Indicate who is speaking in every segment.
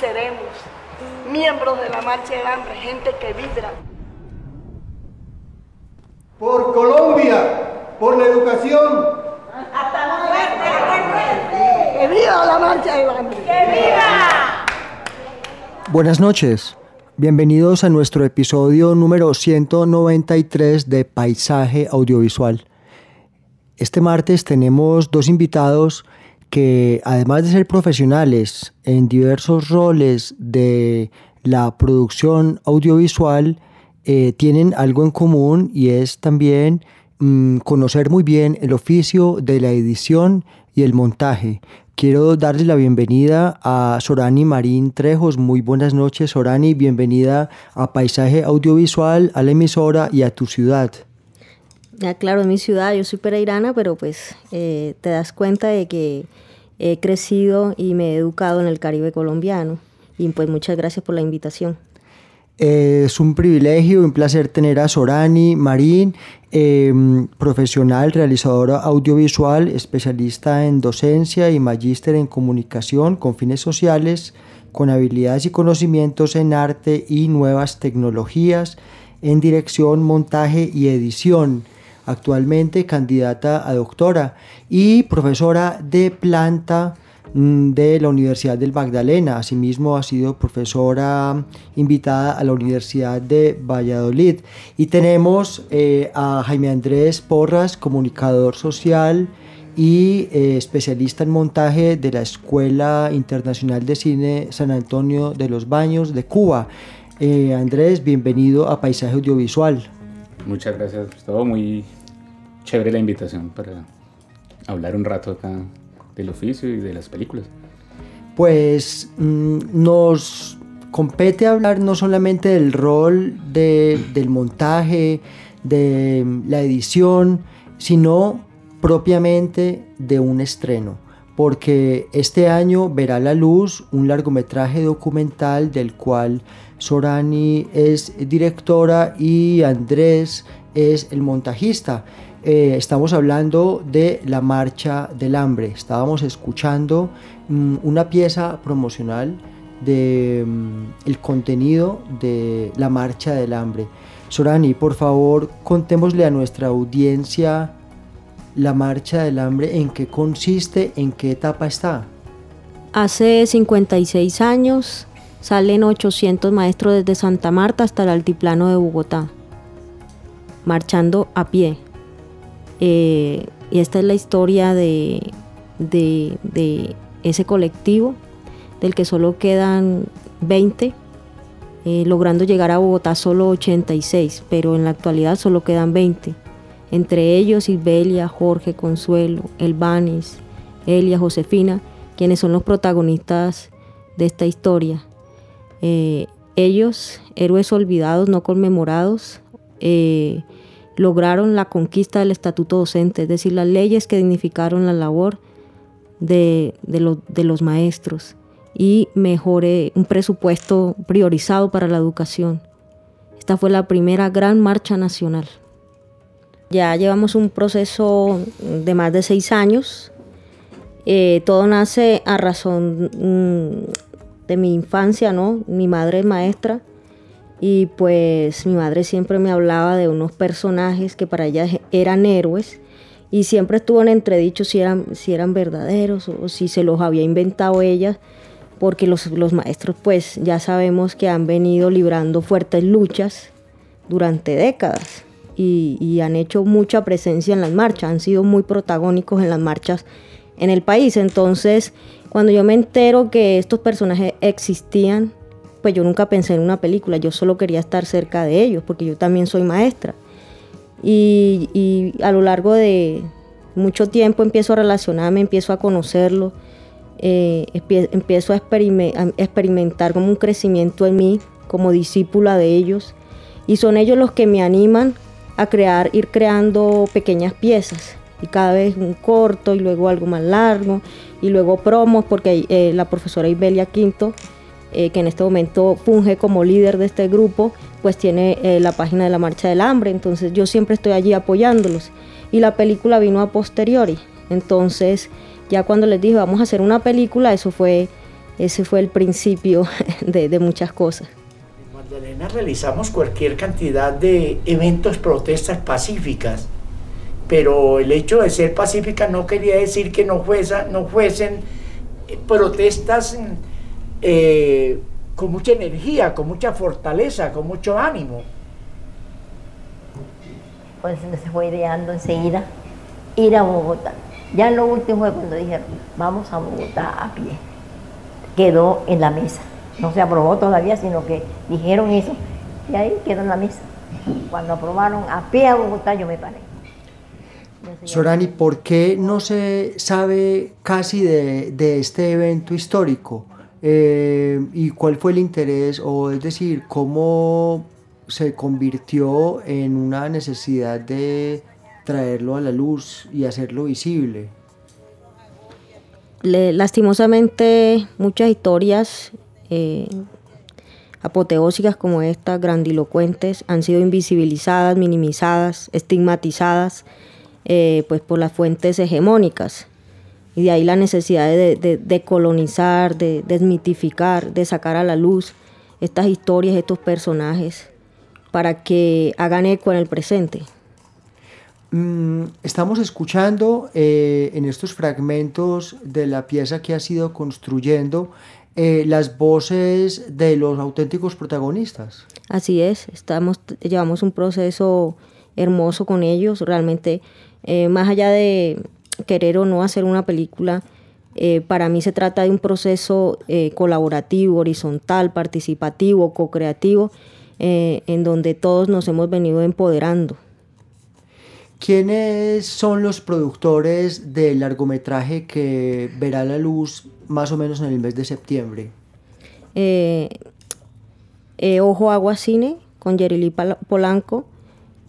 Speaker 1: Seremos miembros de la Marcha del Hambre, gente que vibra.
Speaker 2: por Colombia, por la educación,
Speaker 1: ¡Que viva la Marcha del Hambre!
Speaker 3: Buenas noches. Bienvenidos a nuestro episodio número 193 de Paisaje Audiovisual. Este martes tenemos dos invitados que además de ser profesionales en diversos roles de la producción audiovisual, eh, tienen algo en común y es también mm, conocer muy bien el oficio de la edición y el montaje. Quiero darles la bienvenida a Sorani Marín Trejos. Muy buenas noches, Sorani. Bienvenida a Paisaje Audiovisual, a la emisora y a tu ciudad.
Speaker 4: Ya claro, en mi ciudad, yo soy pereirana, pero pues eh, te das cuenta de que he crecido y me he educado en el Caribe colombiano. Y pues muchas gracias por la invitación.
Speaker 3: Eh, es un privilegio un placer tener a Sorani Marín, eh, profesional, realizadora audiovisual, especialista en docencia y magíster en comunicación con fines sociales, con habilidades y conocimientos en arte y nuevas tecnologías, en dirección, montaje y edición. Actualmente candidata a doctora y profesora de planta mm, de la Universidad del Magdalena. Asimismo ha sido profesora invitada a la Universidad de Valladolid. Y tenemos eh, a Jaime Andrés Porras, comunicador social y eh, especialista en montaje de la Escuela Internacional de Cine San Antonio de los Baños de Cuba. Eh, Andrés, bienvenido a Paisaje Audiovisual.
Speaker 5: Muchas gracias, Gustavo. Muy chévere la invitación para hablar un rato acá del oficio y de las películas.
Speaker 3: Pues mm, nos compete hablar no solamente del rol de- del montaje, de la edición, sino propiamente de un estreno. Porque este año verá la luz un largometraje documental del cual Sorani es directora y Andrés es el montajista. Eh, estamos hablando de la Marcha del Hambre. Estábamos escuchando mm, una pieza promocional de mm, contenido de la Marcha del Hambre. Sorani, por favor, contémosle a nuestra audiencia la Marcha del Hambre, en qué consiste, en qué etapa está.
Speaker 4: Hace 56 años salen 800 maestros desde Santa Marta hasta el altiplano de Bogotá, marchando a pie. Eh, y esta es la historia de, de- ese colectivo, del que solo quedan 20, eh, logrando llegar a Bogotá solo 86, pero en la actualidad solo quedan 20. Entre ellos Isbelia, Jorge, Consuelo, Elbanis, Elia, Josefina, quienes son los protagonistas de esta historia. Eh, ellos, héroes olvidados, no conmemorados, eh, lograron la conquista del estatuto docente, es decir, las leyes que dignificaron la labor de, de los- maestros y mejore un presupuesto priorizado para la educación. Esta fue la primera gran marcha nacional. Ya llevamos un proceso de más de seis años. Eh, todo nace a razón mm, de mi infancia, ¿no? Mi madre es maestra y pues mi madre siempre me hablaba de unos personajes que para ella eran héroes y siempre estuvo en entredicho si eran, si eran verdaderos o, si se los había inventado ella, porque los, los maestros pues ya sabemos que han venido librando fuertes luchas durante décadas y, han hecho mucha presencia en las marchas, han sido muy protagónicos en las marchas en el país. Entonces, cuando yo me entero que estos personajes existían, pues yo nunca pensé en una película, yo solo quería estar cerca de ellos, porque yo también soy maestra. Y, a lo largo de mucho tiempo empiezo a relacionarme, empiezo a conocerlos, eh, empiezo a, a experimentar como un crecimiento en mí, como discípula de ellos. Y son ellos los que me animan a crear, ir creando pequeñas piezas. Y cada vez un corto y luego algo más largo. Y luego promos porque eh, la profesora Ibelia Quinto, eh, que en este momento funge como líder de este grupo, pues tiene eh, la página de la Marcha del Hambre, entonces yo siempre estoy allí apoyándolos. Y la película vino a posteriori, entonces ya cuando les dije vamos a hacer una película, eso fue, ese fue el principio de, de muchas cosas.
Speaker 6: Magdalena realizamos cualquier cantidad de eventos, protestas pacíficas, pero el hecho de ser pacífica no quería decir que no, no fuesen eh, protestas eh, con mucha energía, con mucha fortaleza, con mucho ánimo.
Speaker 7: Pues se fue ideando enseguida ir a Bogotá. Ya lo último fue cuando dijeron, vamos a Bogotá a pie. Quedó en la mesa no se aprobó todavía, sino que dijeron eso y ahí quedó en la mesa. Cuando aprobaron a pie a Bogotá, yo me paré.
Speaker 3: Sorani, ¿por qué no se sabe casi de, este evento histórico? Eh, ¿Y cuál fue el interés, o es decir, cómo se convirtió en una necesidad de traerlo a la luz y hacerlo visible?
Speaker 4: lastimosamente, muchas historias eh, apoteósicas como estas, grandilocuentes, han sido invisibilizadas, minimizadas, estigmatizadas eh, pues por las fuentes hegemónicas. Y de ahí la necesidad de, de, colonizar, de desmitificar, de sacar a la luz estas historias, estos personajes, para que hagan eco en el presente.
Speaker 3: Mm, estamos escuchando eh, en estos fragmentos de la pieza que ha sido construyendo eh, las voces de los auténticos protagonistas.
Speaker 4: Así es, estamos, llevamos un proceso hermoso con ellos, realmente eh, más allá de querer o no hacer una película, eh, para mí se trata de un proceso colaborativo, horizontal, participativo, co-creativo, en donde todos nos hemos venido empoderando.
Speaker 3: ¿Quiénes son los productores del largometraje que verá la luz más o menos en el mes de septiembre?
Speaker 4: Eh, eh, Ojo Agua Cine con Yerili Polanco,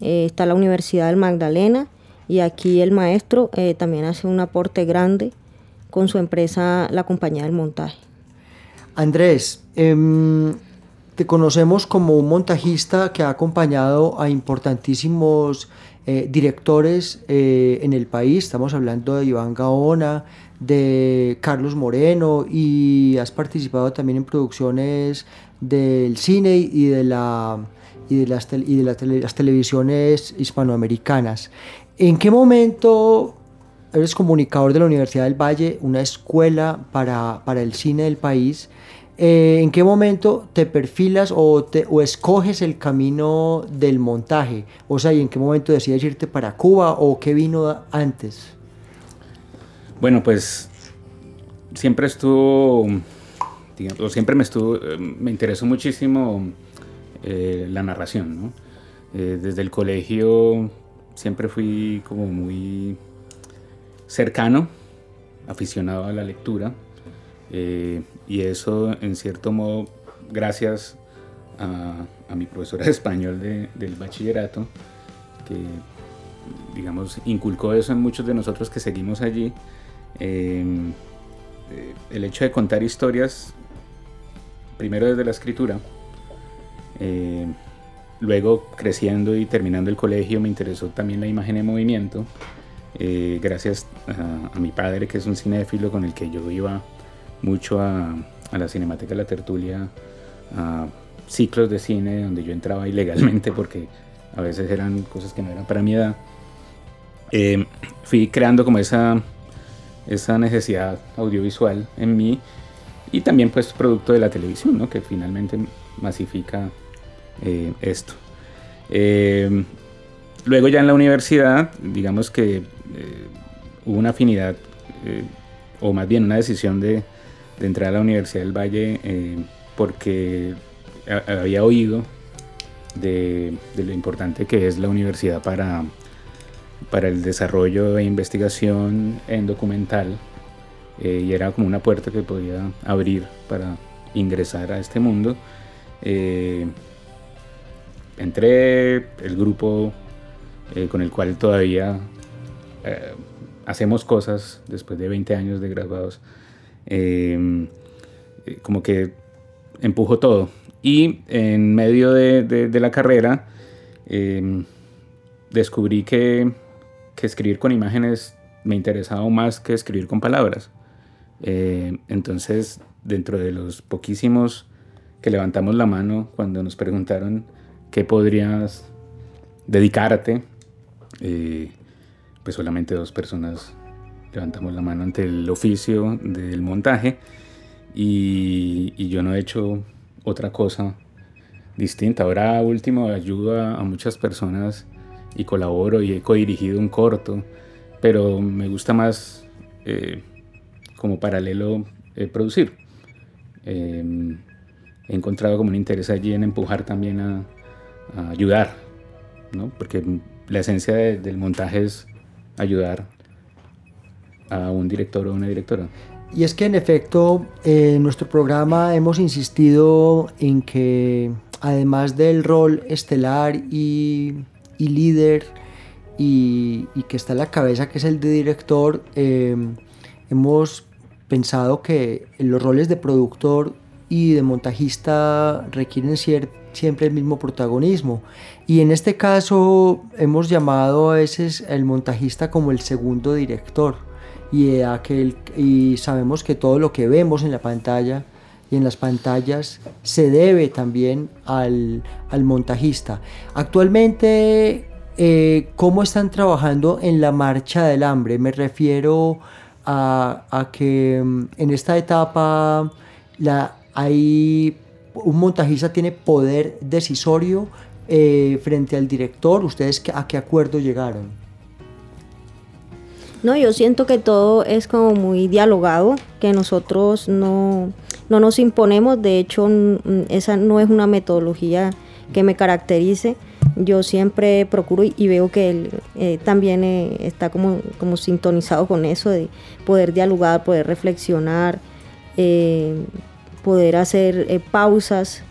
Speaker 4: eh, está la Universidad del Magdalena y aquí el maestro también hace un aporte grande con su empresa, la compañía del montaje.
Speaker 3: Andrés, em, te conocemos como un montajista que ha acompañado a importantísimos eh, directores eh, en el país. Estamos hablando de Iván Gaona, de Carlos Moreno y has participado también en producciones del cine y de, la, y de, las, y de las televisiones hispanoamericanas. ¿En qué momento eres comunicador de la Universidad del Valle, una escuela para, para el cine del país? Eh, ¿en qué momento te perfilas o, te, o escoges el camino del montaje? O sea, ¿y en qué momento decides irte para Cuba o qué vino antes?
Speaker 5: Bueno, pues siempre estuvo, digamos, siempre me estuvo, eh, me interesó muchísimo eh, la narración, ¿no? desde el colegio siempre fui como muy cercano, aficionado a la lectura eh, y eso, en cierto modo, gracias a, mi profesora de español del bachillerato, que, digamos, inculcó eso en muchos de nosotros que seguimos allí. Em, eh, el hecho de contar historias, primero desde la escritura, eh, luego creciendo y terminando el colegio me interesó también la imagen en movimiento, eh, gracias a, mi padre que es un cinéfilo con el que yo iba mucho a, la Cinemateca la Tertulia, a ciclos de cine donde yo entraba ilegalmente porque a veces eran cosas que no eran para mi edad. Eh, fui creando como esa, esa necesidad audiovisual en mí y también pues producto de la televisión, ¿no? que finalmente masifica eh, esto. Eh, luego ya en la universidad, digamos que hubo una afinidad, o más bien una decisión de, de, entrar a la Universidad del Valle porque había oído de, lo importante que es la universidad para, para el desarrollo e investigación en documental eh, y era como una puerta que podía abrir para ingresar a este mundo. Eh, entré, el grupo eh, con el cual todavía hacemos cosas después de 20 años de graduados, como que empujó todo. Y en medio de, la carrera descubrí que, escribir con imágenes me interesaba más que escribir con palabras. Eh, entonces, dentro de los poquísimos que levantamos la mano cuando nos preguntaron qué podrías dedicarte, eh, pues solamente dos personas levantamos la mano ante el oficio del montaje y, yo no he hecho otra cosa distinta. Ahora último ayudo a, muchas personas y colaboro y he codirigido un corto, pero me gusta más eh, como paralelo eh, producir. Em, he encontrado como un interés allí en empujar también a, ayudar, ¿no? porque la esencia del montaje es ayudar a un director o una directora.
Speaker 3: Y es que en efecto en nuestro programa hemos insistido en que además del rol estelar y, y líder y, que está en la cabeza que es el de director, em, hemos pensado que los roles de productor y de montajista requieren siempre el mismo protagonismo. Y en este caso hemos llamado a veces el montajista como el segundo director. Y, aquel, y sabemos que todo lo que vemos en la pantalla y en las pantallas se debe también al, al montajista. Actualmente, eh, ¿cómo están trabajando en la marcha del hambre? Me refiero a, que mm, en esta etapa la, hay, un montajista tiene poder decisorio eh, frente al director. ¿Ustedes a qué acuerdo llegaron?
Speaker 4: No, yo siento que todo es como muy dialogado, que nosotros no, no nos imponemos, de hecho esa no es una metodología que me caracterice. Yo siempre procuro y veo que él eh, también eh, está como, como sintonizado con eso de poder dialogar, poder reflexionar, eh, poder hacer pausas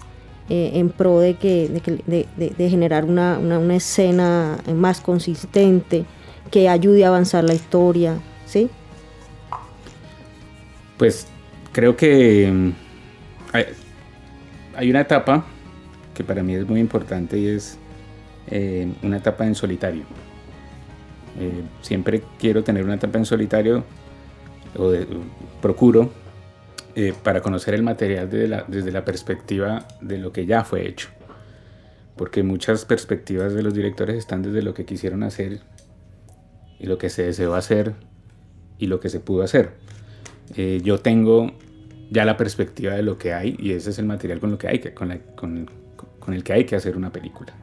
Speaker 4: en pro de, que, de, generar una, una, escena más consistente que ayude a avanzar la historia, ¿sí?
Speaker 5: Pues creo que mm, hay una etapa que para mí es muy importante y es eh, una etapa en solitario. Eh, siempre quiero tener una etapa en solitario o procuro eh, para conocer el material la, desde la perspectiva de lo que ya fue hecho. Porque muchas perspectivas de los directores están desde lo que quisieron hacer y lo que se deseó hacer y lo que se pudo hacer. yo tengo ya la perspectiva de lo que hay y ese es el material con, lo que hay que, con, con, con el que hay que hacer una película.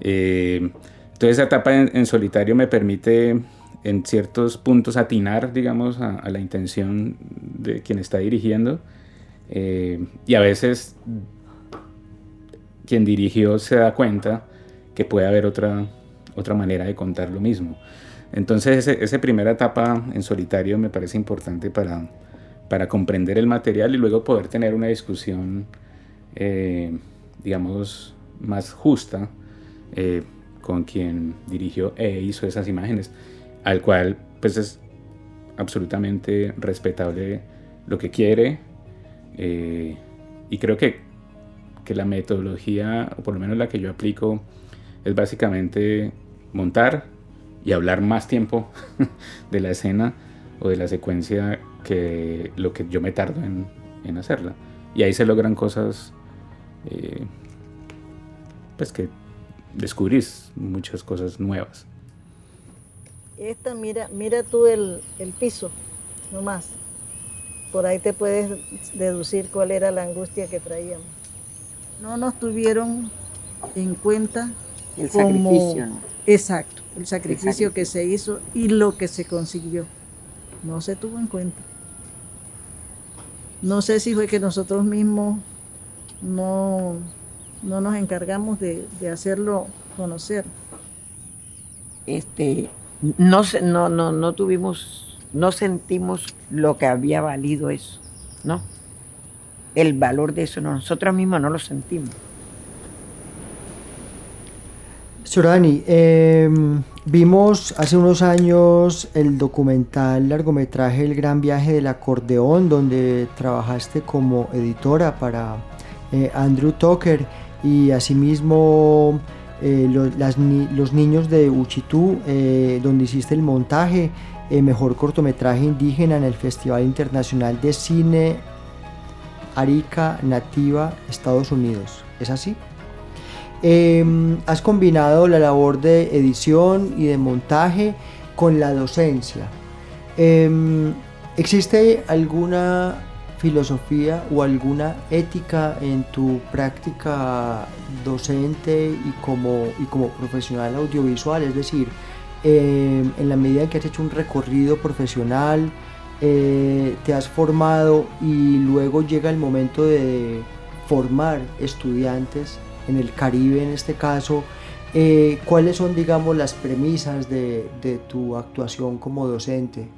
Speaker 5: Eh, entonces esa etapa en, solitario me permite en ciertos puntos atinar, digamos, a, la intención de quien está dirigiendo. Eh, y a veces quien dirigió se da cuenta que puede haber otra, otra manera de contar lo mismo. Entonces esa primera etapa en solitario me parece importante para, para comprender el material y luego poder tener una discusión, eh, digamos, más justa eh, con quien dirigió e hizo esas imágenes, al cual pues es absolutamente respetable lo que quiere eh, y creo que, que la metodología, o por lo menos la que yo aplico, es básicamente montar y hablar más tiempo de la escena o de la secuencia que lo que yo me tardo en, en hacerla. Y ahí se logran cosas, eh, pues que descubrís muchas cosas nuevas.
Speaker 8: Esta, mira, mira tú el, el piso, nomás. Por ahí te puedes deducir cuál era la angustia que traíamos. No nos tuvieron en cuenta
Speaker 9: El
Speaker 8: como-
Speaker 9: sacrificio, ¿no?
Speaker 8: Exacto, el sacrificio que se hizo y lo que se consiguió. No se tuvo en cuenta. No sé si fue que nosotros mismos no, no nos encargamos de, de hacerlo conocer.
Speaker 9: Este, no, no, no, no tuvimos, no sentimos lo que había valido eso, ¿no? El valor de eso, no, nosotros mismos no lo sentimos.
Speaker 3: Sorani, eh, vimos hace unos años el documental largometraje El Gran Viaje del Acordeón, donde trabajaste como editora para eh, Andrew Tucker y asimismo eh, los niños de Uchitú, eh, donde hiciste el montaje, mejor cortometraje indígena en el Festival Internacional de Cine Arica Nativa, Estados Unidos. ¿Es así? Eh, has combinado la labor de edición y de montaje con la docencia. Eh, ¿Existe alguna filosofía o alguna ética en tu práctica docente y como, y como profesional audiovisual? Es decir, eh, en la medida en que has hecho un recorrido profesional, eh, te has formado y luego llega el momento de formar estudiantes en el Caribe en este caso, eh, ¿cuáles son, digamos, las premisas de, de tu actuación como docente?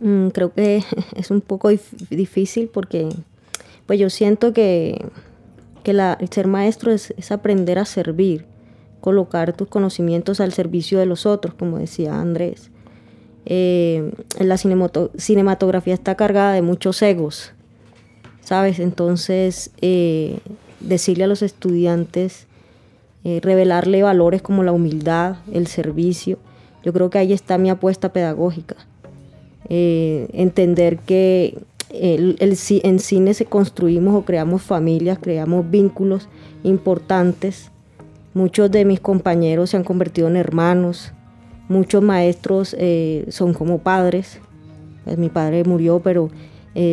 Speaker 4: Mm, creo que es un poco dif- difícil porque pues yo siento que, que la- el ser maestro es, es aprender a servir, colocar tus conocimientos al servicio de los otros, como decía Andrés. Eh, la cinemato- cinematografía está cargada de muchos egos, ¿sabes? Entonces, eh, decirle a los estudiantes, eh, revelarle valores como la humildad, el servicio, yo creo que ahí está mi apuesta pedagógica eh, entender que el, en cine se construimos o creamos familias, creamos vínculos importantes. Muchos de mis compañeros se han convertido en hermanos, muchos maestros eh, son como padres. Pues mi padre murió, pero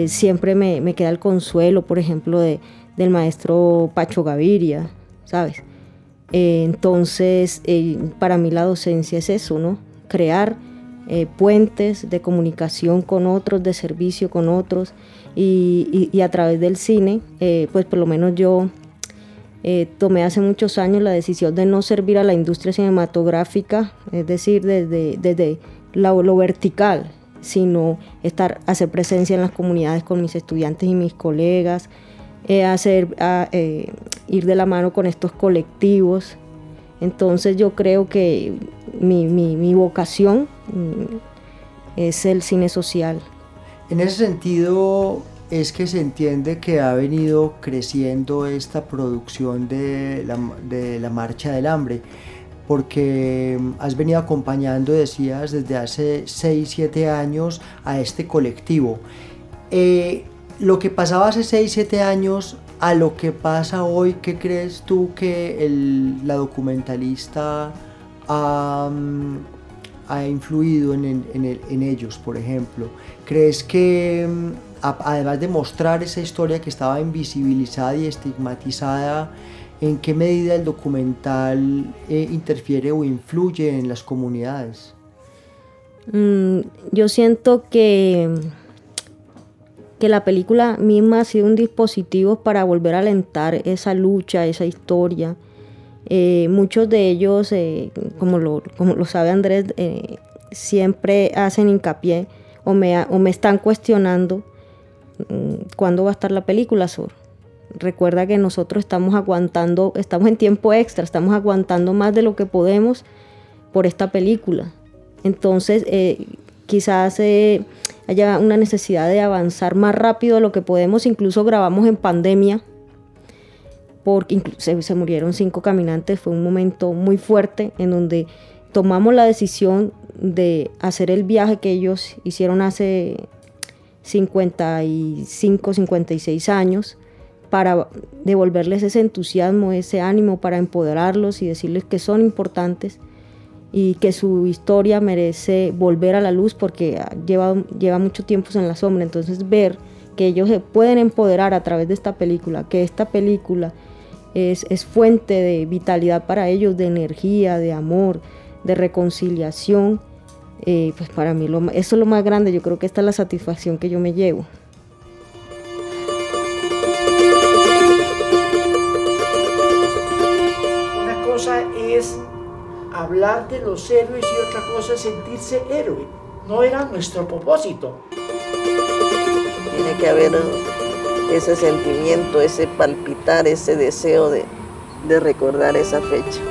Speaker 4: siempre me queda el consuelo, por ejemplo, de, del maestro Pacho Gaviria, ¿sabes? Eh, entonces, eh, para mí la docencia es eso, ¿no? Crear eh, puentes de comunicación con otros, de servicio con otros, y, a través del cine, pues por lo menos yo tomé hace muchos años la decisión de no servir a la industria cinematográfica, es decir, desde, desde lo, lo vertical, sino estar, hacer presencia en las comunidades con mis estudiantes y mis colegas, eh, hacer, eh, ir de la mano con estos colectivos. Entonces yo creo que mi, mi- mi vocación mm, es el cine social.
Speaker 3: En ese sentido es que se entiende que ha venido creciendo esta producción de la, de la Marcha del Hambre, porque mm, has venido acompañando, decías, desde hace 6, 7 años a este colectivo. Eh, lo que pasaba hace 6, 7 años a lo que pasa hoy, ¿qué crees tú que la documentalista ha, influido en, en- en el- en ellos, por ejemplo? ¿Crees que mm, además de mostrar esa historia que estaba invisibilizada y estigmatizada, en qué medida el documental eh, interfiere o influye en las comunidades?
Speaker 4: Mm, yo siento que, que la película misma ha sido un dispositivo para volver a alentar esa lucha, esa historia. Eh, muchos de ellos, eh, como, lo, sabe Andrés, eh, siempre hacen hincapié o me, o me están cuestionando mm, cuándo va a estar la película, Sur. Recuerda que nosotros estamos aguantando, estamos en tiempo extra, estamos aguantando más de lo que podemos por esta película. Entonces, quizás haya una necesidad de avanzar más rápido lo que podemos, incluso grabamos en pandemia. porque incluso se murieron cinco caminantes, fue un momento muy fuerte en donde tomamos la decisión de hacer el viaje que ellos hicieron hace 55, 56 años para devolverles ese entusiasmo, ese ánimo, para empoderarlos y decirles que son importantes y que su historia merece volver a la luz porque lleva, lleva mucho tiempo en la sombra. Entonces ver que ellos se pueden empoderar a través de esta película, que esta película es, es fuente de vitalidad para ellos, de energía, de amor, de reconciliación, eh, pues para mí lo, eso es lo más grande, yo creo que esta es la satisfacción que yo me llevo.
Speaker 6: Hablar de los héroes y otra cosa es sentirse héroe. No era nuestro propósito.
Speaker 8: Tiene que haber ese sentimiento, ese palpitar, ese deseo de, de recordar esa fecha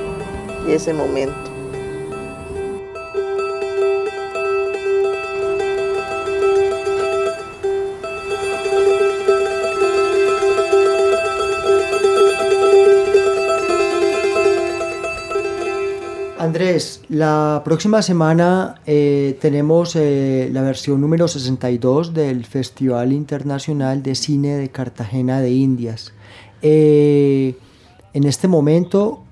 Speaker 8: y ese momento.
Speaker 3: La próxima semana eh, tenemos eh, la versión número 62 del Festival Internacional de Cine de Cartagena de Indias. Eh, en este momento,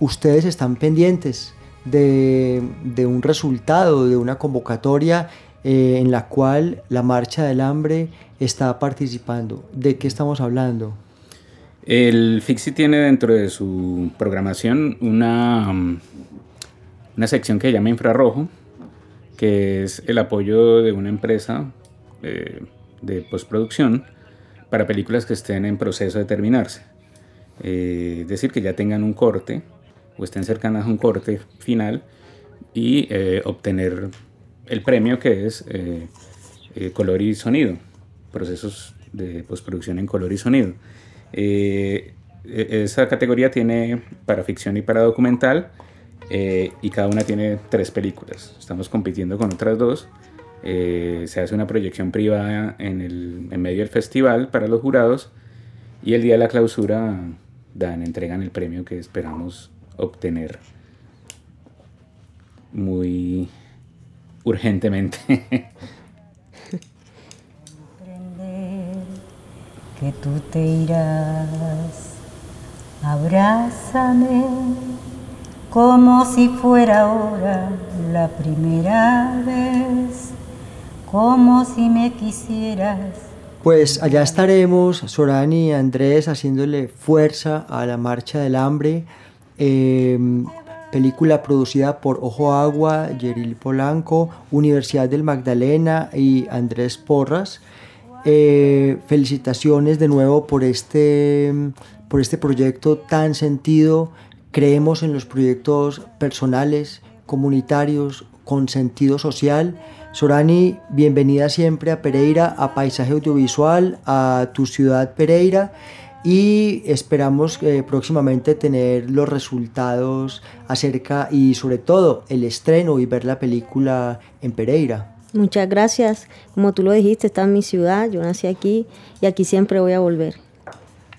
Speaker 3: ustedes están pendientes de, de un resultado, de una convocatoria en la cual la Marcha del Hambre está participando. ¿De qué estamos hablando?
Speaker 5: El FIXI tiene dentro de su programación una una sección que se llama infrarrojo, que es el apoyo de una empresa eh, de postproducción para películas que estén en proceso de terminarse. Eh, es decir, que ya tengan un corte o estén cercanas a un corte final y eh, obtener el premio que es color y sonido, procesos de postproducción en color y sonido. E-, esa categoría tiene para ficción y para documental eh, y cada una tiene tres películas. Estamos compitiendo con otras dos. Eh, se hace una proyección privada en, medio del festival para los jurados y el día de la clausura dan, entregan el premio que esperamos obtener muy urgentemente.
Speaker 10: que tú te irás, abrázame como si fuera ahora la primera vez, como si me quisieras.
Speaker 3: Pues allá estaremos, Sorani y Andrés, haciéndole fuerza a la Marcha del Hambre, em, película producida por Ojo Agua, Yeril Polanco, Universidad del Magdalena y Andrés Porras. Eh, felicitaciones de nuevo por este, por este proyecto tan sentido Creemos en los proyectos personales, comunitarios, con sentido social. Sorani, bienvenida siempre a Pereira, a Paisaje Audiovisual, a tu ciudad Pereira y esperamos eh, próximamente tener los resultados acerca y sobre todo el estreno y ver la película en Pereira.
Speaker 4: Muchas gracias. Como tú lo dijiste, está en mi ciudad, yo nací aquí y aquí siempre voy a volver.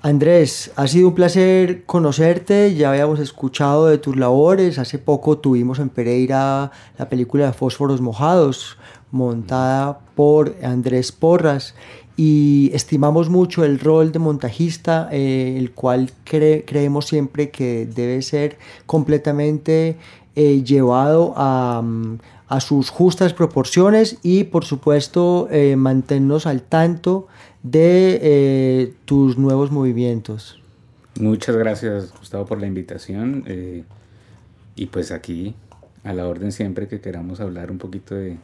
Speaker 3: Andrés, ha sido un placer conocerte, ya habíamos escuchado de tus labores, hace poco tuvimos en Pereira la película de Fósforos Mojados, montada por Andrés Porras, y estimamos mucho el rol de montajista, eh, el cual creemos siempre que debe ser completamente eh, llevado a, a, sus justas proporciones y por supuesto eh, mantenernos al tanto de eh, tus nuevos movimientos.
Speaker 5: Muchas gracias Gustavo por la invitación eh, y pues aquí a la orden siempre que queramos hablar un poquito de,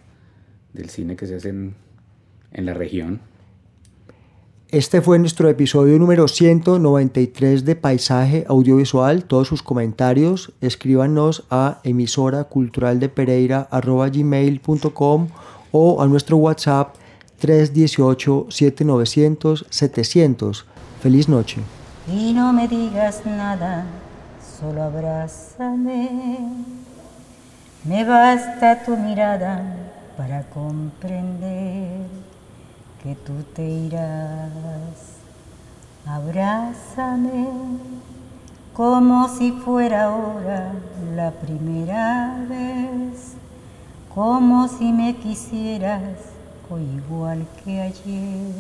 Speaker 5: del cine que se hace en, en la región.
Speaker 3: Este fue nuestro episodio número 193 de Paisaje Audiovisual. Todos sus comentarios escríbanos a emisora cultural de Pereira gmail.com o a nuestro WhatsApp 318-7900-700. Feliz noche.
Speaker 10: Y no me digas nada, solo abrázame. Me basta tu mirada para comprender que tú te irás. abrázame como si fuera ahora la primera vez, como si me quisieras igual que ayer,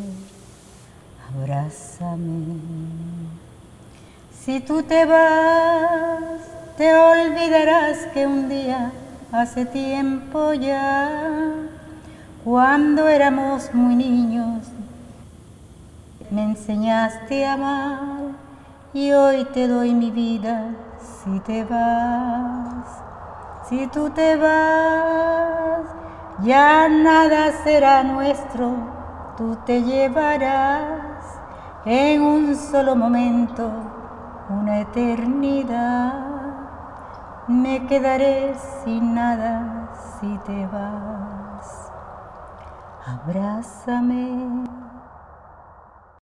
Speaker 10: abrázame. Si tú te vas, te olvidarás que un día, hace tiempo ya, cuando éramos muy niños, me enseñaste a amar y hoy te doy mi vida si te vas. Si tú te vas, ya nada será nuestro, tú te llevarás en un solo momento una eternidad. Me quedaré sin nada si te vas. Abrázame